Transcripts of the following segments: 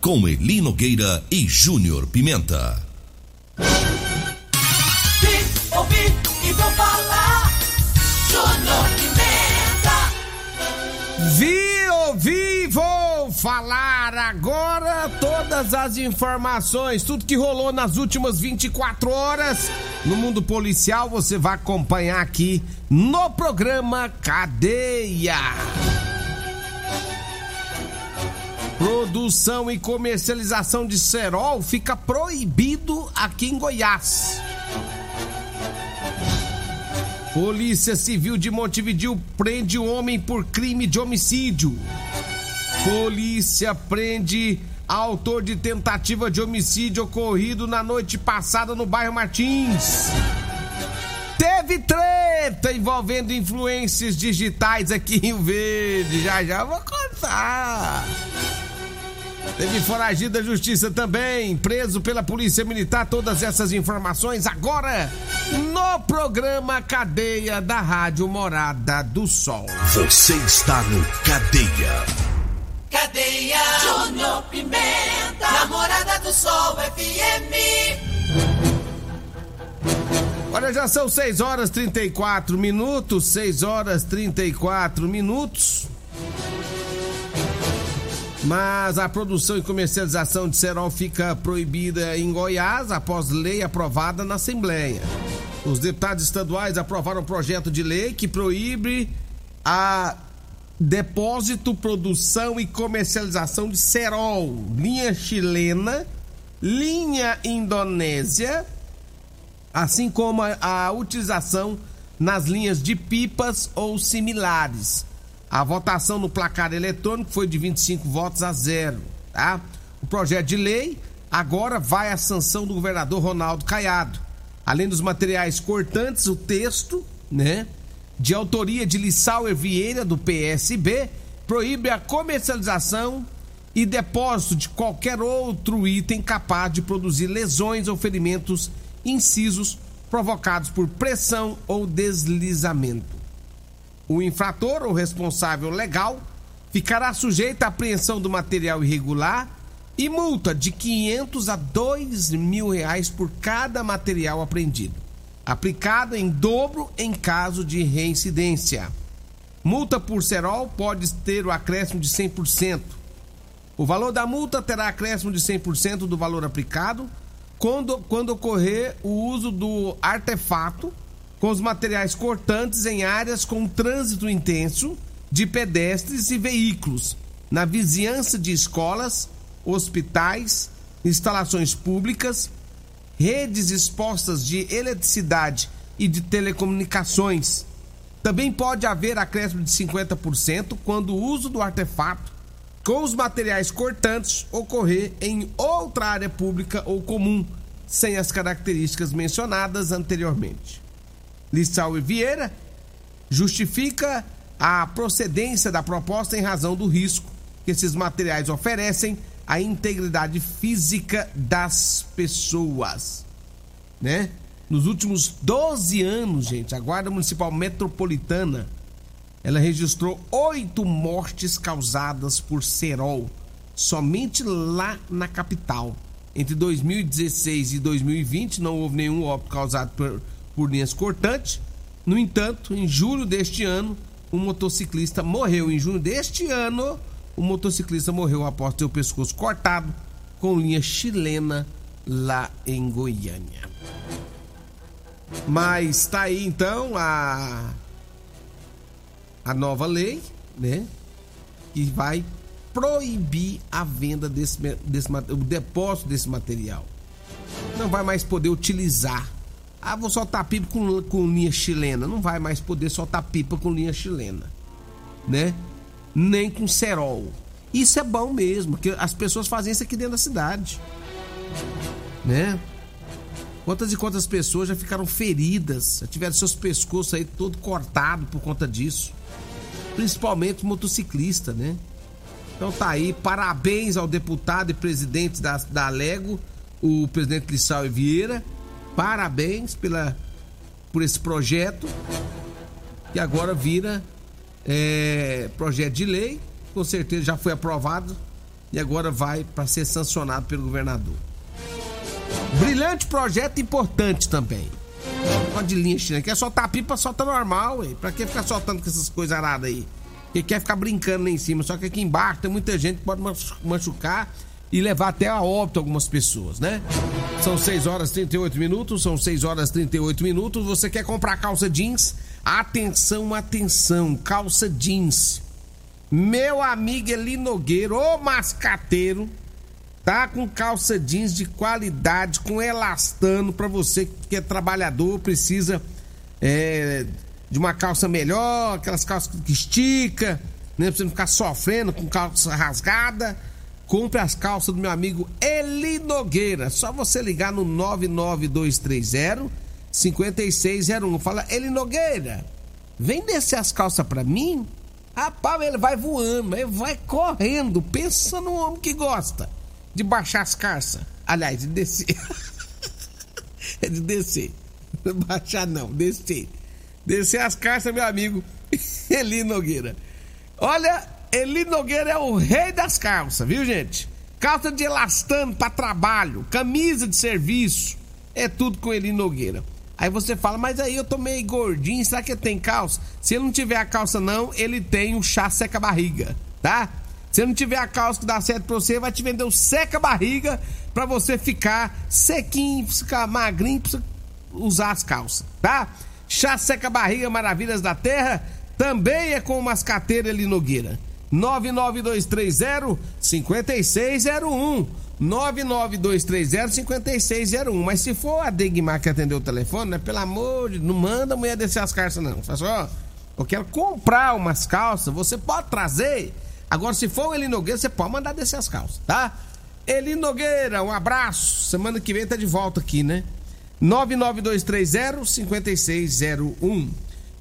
com Eli Nogueira e Júnior Pimenta. Vi, ouvi e vou falar. Júnior Pimenta. Vi, ouvi, vou falar agora todas as informações, tudo que rolou nas últimas 24 horas no mundo policial, você vai acompanhar aqui no programa Cadeia. Produção e comercialização de cerol fica proibido aqui em Goiás. Polícia Civil de Montevidil prende homem por crime de homicídio. Polícia prende autor de tentativa de homicídio ocorrido na noite passada no bairro Martins. Teve treta envolvendo influências digitais aqui em Verde. Já já vou contar. Teve foragido da justiça também, preso pela polícia militar. Todas essas informações agora no programa Cadeia da Rádio Morada do Sol. Você está no Cadeia. Cadeia. Júnior Pimenta. Namorada do Sol FM. Olha, já são 6 horas 34 minutos. 6 horas 34 minutos. Mas a produção e comercialização de cerol fica proibida em Goiás após lei aprovada na Assembleia. Os deputados estaduais aprovaram um projeto de lei que proíbe a depósito, produção e comercialização de cerol, linha chilena, linha indonésia, assim como a, a utilização nas linhas de pipas ou similares. A votação no placar eletrônico foi de 25 votos a zero, tá? O projeto de lei agora vai à sanção do governador Ronaldo Caiado. Além dos materiais cortantes, o texto, né, de autoria de Lissauer Vieira do PSB, proíbe a comercialização e depósito de qualquer outro item capaz de produzir lesões ou ferimentos incisos provocados por pressão ou deslizamento. O infrator ou responsável legal ficará sujeito à apreensão do material irregular e multa de 500 a 2 mil reais por cada material apreendido, aplicado em dobro em caso de reincidência. Multa por cerol pode ter o acréscimo de 100%. O valor da multa terá acréscimo de 100% do valor aplicado quando, quando ocorrer o uso do artefato com os materiais cortantes em áreas com trânsito intenso de pedestres e veículos, na vizinhança de escolas, hospitais, instalações públicas, redes expostas de eletricidade e de telecomunicações. Também pode haver acréscimo de 50% quando o uso do artefato com os materiais cortantes ocorrer em outra área pública ou comum, sem as características mencionadas anteriormente. Lissau e Vieira justifica a procedência da proposta em razão do risco que esses materiais oferecem à integridade física das pessoas, né? Nos últimos 12 anos, gente, a Guarda Municipal Metropolitana ela registrou oito mortes causadas por cerol somente lá na capital. Entre 2016 e 2020 não houve nenhum óbito causado por, por linhas cortantes. No entanto, em julho deste ano, um motociclista morreu. Em junho deste ano, o motociclista morreu após ter o pescoço cortado com linha chilena lá em Goiânia. Mas tá aí então a a nova lei, né? Que vai proibir a venda desse, desse o depósito desse material. Não vai mais poder utilizar. Ah, vou soltar pipa com, com linha chilena. Não vai mais poder soltar pipa com linha chilena, né? Nem com cerol. Isso é bom mesmo, porque as pessoas fazem isso aqui dentro da cidade, né? Quantas e quantas pessoas já ficaram feridas, já tiveram seus pescoços aí todo cortado por conta disso. Principalmente motociclista, né? Então tá aí, parabéns ao deputado e presidente da, da Lego, o presidente Lissau Vieira. Parabéns pela, por esse projeto, que agora vira é, projeto de lei, com certeza já foi aprovado e agora vai para ser sancionado pelo governador. Brilhante projeto importante também. Uma de linha chinesa. Quer soltar pipa, solta normal, ué. Pra que ficar soltando com essas coisas aradas aí? que quer ficar brincando lá em cima. Só que aqui embaixo tem muita gente que pode machucar e levar até a óbito algumas pessoas, né? São 6 horas e 38 minutos, são 6 horas e 38 minutos. Você quer comprar calça jeans? Atenção, atenção, calça jeans. Meu amigo Eli Nogueira, ô mascateiro, tá com calça jeans de qualidade, com elastano para você que é trabalhador, precisa é, de uma calça melhor, aquelas calças que estica, né? Pra você não ficar sofrendo com calça rasgada. Compre as calças do meu amigo Eli Nogueira. Só você ligar no 99230 5601. Fala, Eli Nogueira, vem descer as calças pra mim. Rapaz, ele vai voando, ele vai correndo. Pensa no homem que gosta de baixar as calças. Aliás, de descer. é de descer. Baixar não, descer. Descer as cartas, meu amigo Eli Nogueira. Olha, Eli Nogueira é o rei das calças, viu, gente? Calça de elastano para trabalho, camisa de serviço, é tudo com Eli Nogueira. Aí você fala, mas aí eu tô meio gordinho, será que tem calça? Se ele não tiver a calça não, ele tem o chá seca barriga, tá? Se não tiver a calça que dá certo pra você, vai te vender o seca barriga pra você ficar sequinho, ficar magrinho, pra você usar as calças, tá? Chá seca barriga Maravilhas da Terra também é com o mascateiro ali Nogueira. 99230 5601. 99230 5601. Mas se for a Degmar que atendeu o telefone, né? Pelo amor de não manda a mulher descer as calças, não. Fala só, eu quero comprar umas calças, você pode trazer. Agora, se for o Eli Nogueira, você pode mandar descer as calças, tá? Eli Nogueira, um abraço. Semana que vem tá de volta aqui, né? 99230-5601.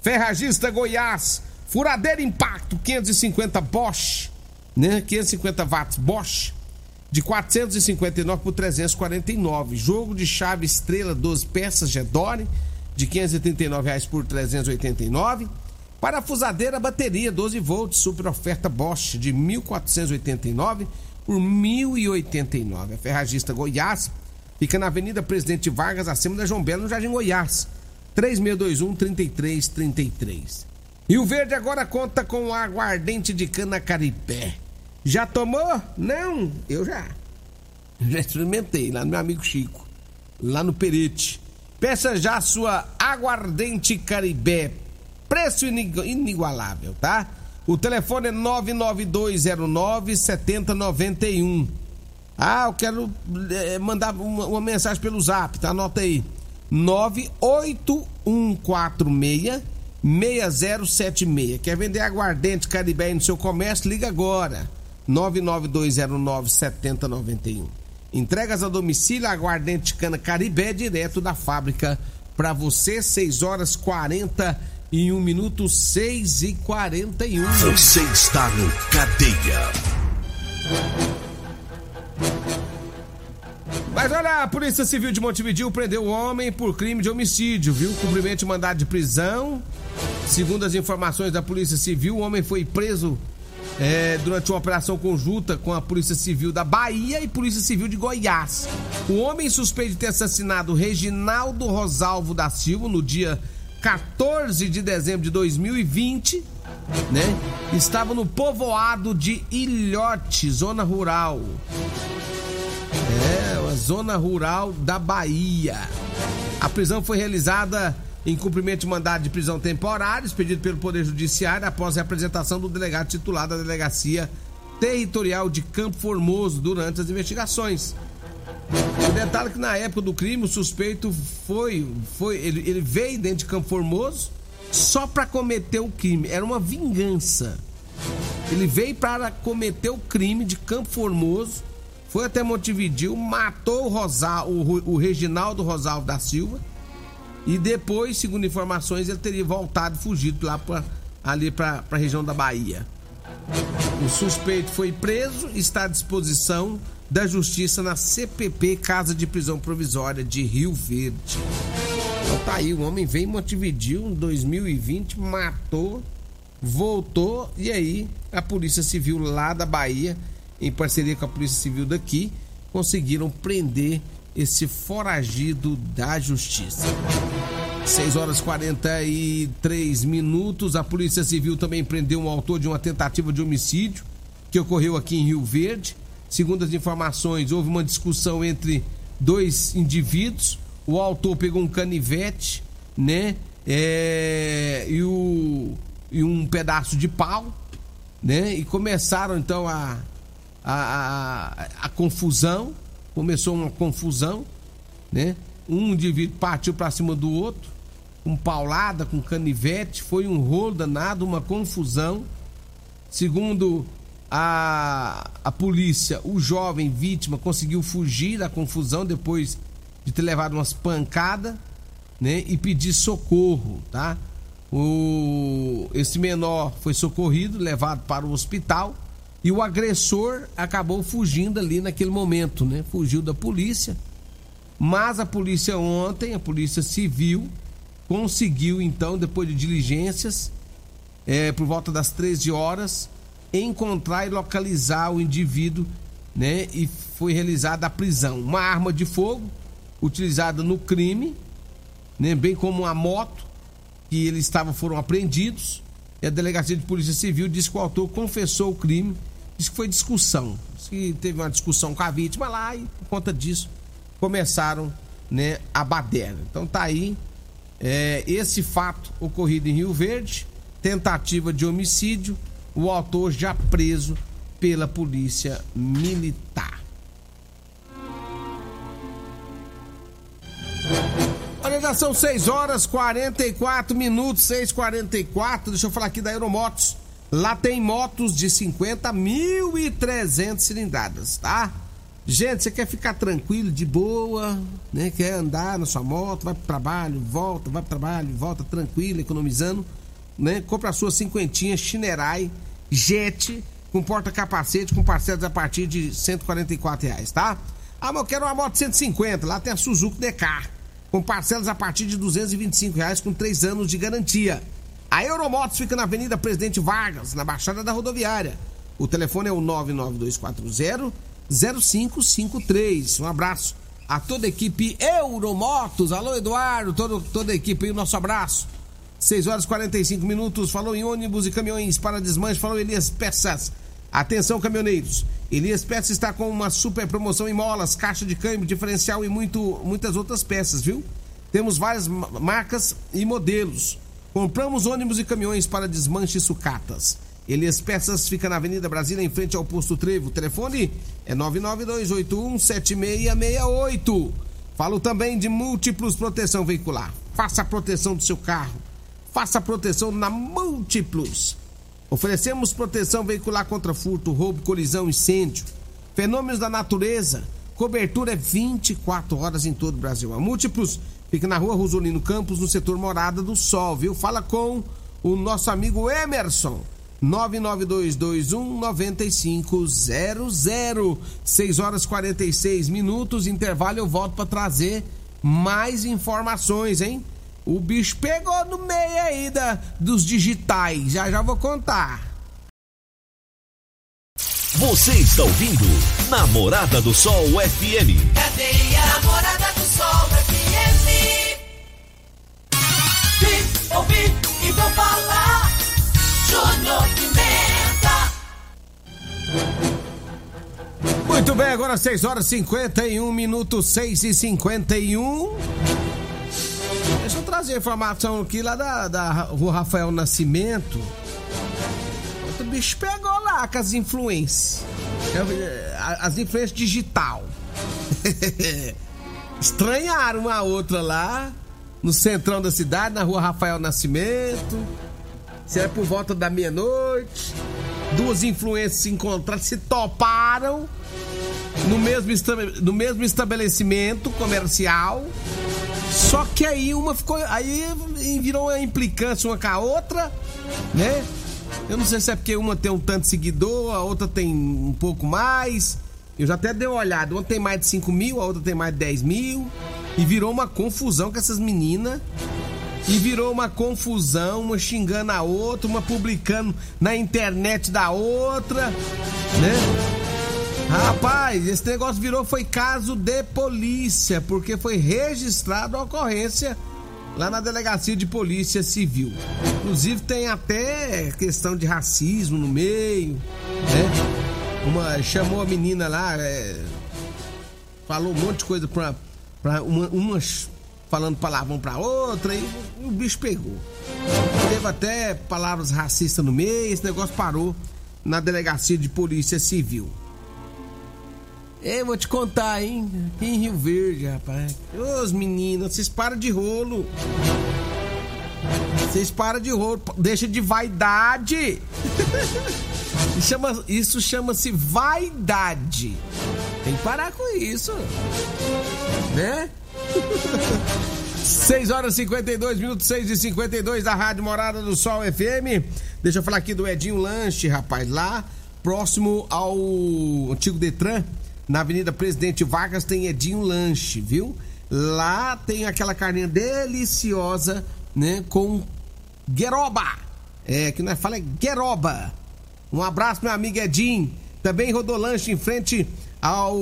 Ferragista Goiás, furadeira impacto 550 Bosch, né? 550 watts Bosch, de 459 por 349. Jogo de chave estrela 12 peças Gedore, de 539 reais por 389. Parafusadeira bateria 12 volts, super oferta Bosch, de 1489 por 1089. A Ferragista Goiás Fica na Avenida Presidente Vargas, acima da João Belo, no Jardim Goiás. 3621-3333. E o Verde agora conta com aguardente de cana caripé. Já tomou? Não, eu já. Já experimentei lá no meu amigo Chico, lá no Perite. Peça já a sua aguardente caribé. Preço inigualável, tá? O telefone é 99209 7091. Ah, eu quero é, mandar uma, uma, mensagem pelo zap, tá? Anota aí. 98146 6076. Quer vender aguardente Caribé no seu comércio? Liga agora. 99209 7091. Entregas a domicílio, aguardente cana Caribé direto da fábrica para você, 6 horas 41 minutos, 6 e 41. Você está no Cadeia. Mas olha, a Polícia Civil de Montevideo prendeu o homem por crime de homicídio, viu? Cumprimento de mandado de prisão. Segundo as informações da Polícia Civil, o homem foi preso é, durante uma operação conjunta com a Polícia Civil da Bahia e Polícia Civil de Goiás. O homem suspeito de ter assassinado Reginaldo Rosalvo da Silva no dia 14 de dezembro de 2020 né? Estava no povoado de Ilhote, zona rural. É, uma zona rural da Bahia. A prisão foi realizada em cumprimento de mandado de prisão temporário expedido pelo Poder Judiciário após a apresentação do delegado titular da Delegacia Territorial de Campo Formoso durante as investigações. O detalhe é que na época do crime o suspeito foi, foi ele, ele veio dentro de Campo Formoso só para cometer o crime. Era uma vingança. Ele veio para cometer o crime de Campo Formoso, foi até Montevideo, matou o, Rosal, o, o Reginaldo Rosalvo da Silva e depois, segundo informações, ele teria voltado fugido lá pra, ali para a região da Bahia. O suspeito foi preso e está à disposição da Justiça na CPP Casa de Prisão Provisória de Rio Verde. Então tá aí, o homem veio em Montevideo em 2020, matou, voltou e aí a Polícia Civil lá da Bahia, em parceria com a Polícia Civil daqui, conseguiram prender esse foragido da Justiça. 6 horas 43 minutos. A Polícia Civil também prendeu um autor de uma tentativa de homicídio que ocorreu aqui em Rio Verde. Segundo as informações, houve uma discussão entre dois indivíduos. O autor pegou um canivete, né? É, e, o, e um pedaço de pau, né? E começaram então a, a, a, a confusão. Começou uma confusão, né? Um indivíduo partiu para cima do outro, com paulada, com canivete. Foi um rolo danado, uma confusão. Segundo a, a polícia, o jovem vítima conseguiu fugir da confusão depois de ter levado umas pancadas, né? E pedir socorro, tá? O, esse menor foi socorrido, levado para o hospital e o agressor acabou fugindo ali naquele momento, né? Fugiu da polícia. Mas a polícia ontem, a polícia civil, conseguiu então, depois de diligências, é, por volta das 13 horas, encontrar e localizar o indivíduo, né? E foi realizada a prisão. Uma arma de fogo utilizada no crime, né? Bem como uma moto que eles estavam foram apreendidos. E a delegacia de polícia civil disse que o autor confessou o crime, disse que foi discussão, disse que teve uma discussão com a vítima lá e por conta disso começaram, né, a baderna. Então tá aí é, esse fato ocorrido em Rio Verde, tentativa de homicídio o autor já preso pela polícia militar. Olha, já são 6 horas 44 minutos, 6h44. Deixa eu falar aqui da Aeromotos. Lá tem motos de 50 mil e 300 cilindradas, tá? Gente, você quer ficar tranquilo, de boa, né? Quer andar na sua moto, vai pro trabalho, volta, vai pro trabalho, volta tranquilo, economizando, né? Compra a sua cinquentinha Chinerai Jet com porta-capacete com parcelas a partir de 144 reais, tá? Ah, mas eu quero uma moto 150, lá tem a Suzuki Decar, com parcelas a partir de 225 reais com 3 anos de garantia. A Euromotos fica na Avenida Presidente Vargas, na Baixada da Rodoviária. O telefone é o 99240 0553. Um abraço a toda a equipe Euromotos. Alô, Eduardo, todo, toda a equipe aí, nosso abraço. 6 horas e 45 minutos. Falou em ônibus e caminhões para desmanche. Falou Elias Peças. Atenção, caminhoneiros. Elias Peças está com uma super promoção em molas, caixa de câmbio, diferencial e muito, muitas outras peças, viu? Temos várias marcas e modelos. Compramos ônibus e caminhões para desmanche e sucatas. Elias Peças fica na Avenida Brasília, em frente ao posto Trevo. O telefone é 992817668. Falo também de múltiplos proteção veicular. Faça a proteção do seu carro Faça proteção na Múltiplos. Oferecemos proteção veicular contra furto, roubo, colisão, incêndio, fenômenos da natureza. Cobertura é 24 horas em todo o Brasil. A Múltiplos fica na rua Rosolino Campos, no setor Morada do Sol, viu? Fala com o nosso amigo Emerson. 99221 9500. 6 horas 46 minutos. Intervalo, eu volto para trazer mais informações, hein? O bicho pegou no meio aí da, dos digitais. Já já vou contar. Você está ouvindo Namorada do Sol FM. Cadeia Namorada do Sol bem, agora 6 horas e 51 minutos, 6 e 51. Deixa eu trazer informação aqui lá da, da rua Rafael Nascimento. Outro bicho pegou lá com as influências. As influências digital. Estranharam uma outra lá, no centrão da cidade, na rua Rafael Nascimento. Se era por volta da meia-noite. Duas influências se encontraram, se toparam no mesmo, no mesmo estabelecimento comercial. Só que aí uma ficou. Aí virou uma implicância uma com a outra, né? Eu não sei se é porque uma tem um tanto de seguidor, a outra tem um pouco mais. Eu já até dei uma olhada. Uma tem mais de 5 mil, a outra tem mais de 10 mil. E virou uma confusão com essas meninas. E virou uma confusão, uma xingando a outra, uma publicando na internet da outra, né? Rapaz, esse negócio virou foi caso de polícia, porque foi registrado a ocorrência lá na delegacia de polícia civil. Inclusive tem até questão de racismo no meio, né? Uma chamou a menina lá, é, falou um monte de coisa pra, pra uma, umas falando palavrão pra outra e o bicho pegou. Teve até palavras racistas no meio, esse negócio parou na delegacia de polícia civil. Eu vou te contar, hein? Aqui em Rio Verde, rapaz. Ô, meninos, vocês param de rolo. Vocês param de rolo, deixa de vaidade. Isso chama-se vaidade. Tem que parar com isso. Né? 6 horas e 52 minutos, 6 e 52 da Rádio Morada do Sol FM. Deixa eu falar aqui do Edinho Lanche, rapaz. Lá, próximo ao antigo Detran, na Avenida Presidente Vargas, tem Edinho Lanche, viu? Lá tem aquela carninha deliciosa, né? Com gueroba. É, que nós fala é gueroba. Um abraço, meu amigo Edinho. Também Rodolanche em frente ao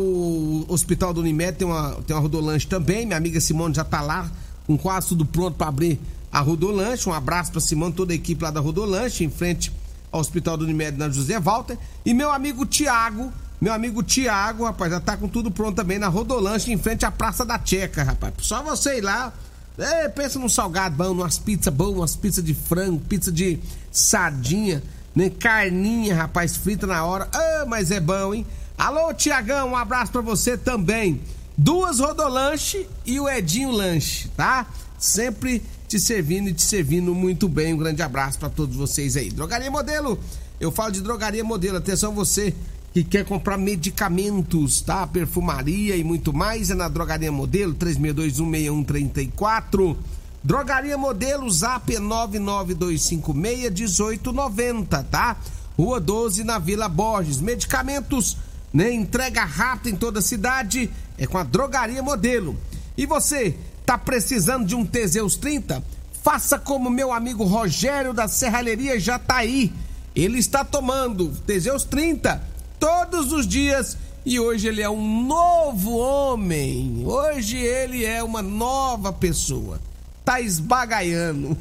Hospital do Unimed. Tem uma, tem uma Rodolanche também. Minha amiga Simone já tá lá com quase tudo pronto para abrir a Rodolanche. Um abraço para Simone, toda a equipe lá da Rodolanche, em frente ao Hospital do Unimed na José Walter. E meu amigo Tiago, meu amigo Tiago, rapaz, já tá com tudo pronto também na Rodolanche, em frente à Praça da Checa, rapaz. Só você ir lá. É, pensa num salgado bom, umas pizzas boas, umas pizzas de frango, pizza de sardinha nem carninha, rapaz, frita na hora. Ah, mas é bom, hein? Alô, Tiagão, um abraço para você também. Duas Rodolanche e o Edinho Lanche, tá? Sempre te servindo e te servindo muito bem. Um grande abraço para todos vocês aí. Drogaria Modelo, eu falo de Drogaria Modelo. Atenção você que quer comprar medicamentos, tá? Perfumaria e muito mais é na Drogaria Modelo 36216134. Drogaria Modelo Zap 992561890, tá? Rua 12 na Vila Borges. Medicamentos, né? Entrega rápida em toda a cidade é com a Drogaria Modelo. E você tá precisando de um Teseus 30? Faça como meu amigo Rogério da Serralheria Jataí. Ele está tomando Teseus 30 todos os dias e hoje ele é um novo homem. Hoje ele é uma nova pessoa tá esbagaiando.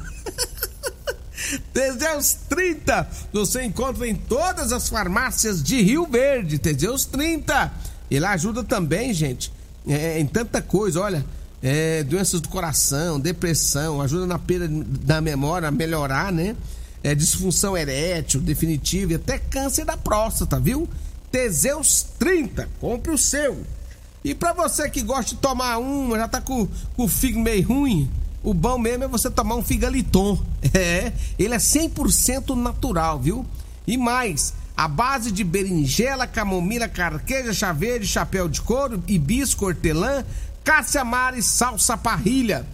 Teseus 30, você encontra em todas as farmácias de Rio Verde. Teseus 30. Ele ajuda também, gente, é, em tanta coisa. Olha, é, doenças do coração, depressão, ajuda na perda da memória a melhorar, né? É, disfunção erétil definitiva e até câncer da próstata, viu? Teseus 30, compre o seu. E para você que gosta de tomar uma, já tá com, com o fígado meio ruim, o bom mesmo é você tomar um figaliton. É, ele é 100% natural, viu? E mais, a base de berinjela, camomila, carqueja, chá verde, chapéu de couro, hibisco, hortelã, caça-mar e salsa parrilha.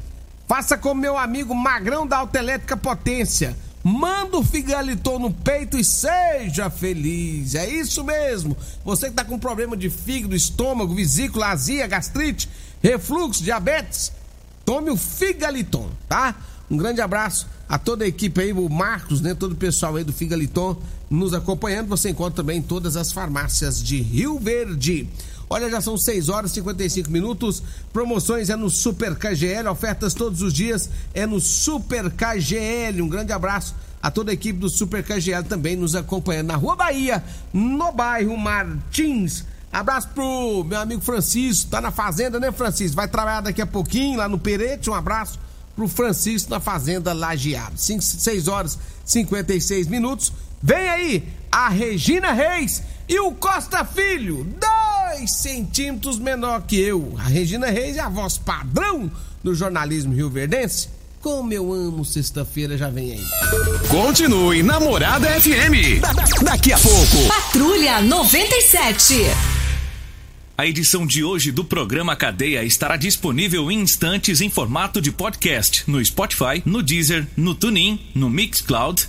Faça como meu amigo Magrão da Autoelétrica Potência. Manda o figaliton no peito e seja feliz. É isso mesmo. Você que tá com problema de fígado, estômago, vesícula, azia, gastrite, refluxo, diabetes, Tome o Figaliton, tá? Um grande abraço a toda a equipe aí, o Marcos, né? Todo o pessoal aí do Figaliton nos acompanhando. Você encontra também em todas as farmácias de Rio Verde. Olha, já são 6 horas e 55 minutos. Promoções é no Super KGL, ofertas todos os dias é no Super KGL. Um grande abraço a toda a equipe do Super KGL também nos acompanhando na Rua Bahia, no bairro Martins. Abraço pro meu amigo Francisco, tá na fazenda, né, Francisco? Vai trabalhar daqui a pouquinho lá no Perete. Um abraço pro Francisco na fazenda Lajeado. 6 horas 56 minutos. Vem aí a Regina Reis e o Costa Filho, dois centímetros menor que eu. A Regina Reis é a voz padrão do jornalismo rio-verdense. Como eu amo sexta-feira, já vem aí. Continue Namorada FM. Da daqui a pouco. Patrulha 97. A edição de hoje do programa Cadeia estará disponível em instantes em formato de podcast no Spotify, no Deezer, no TuneIn, no Mixcloud,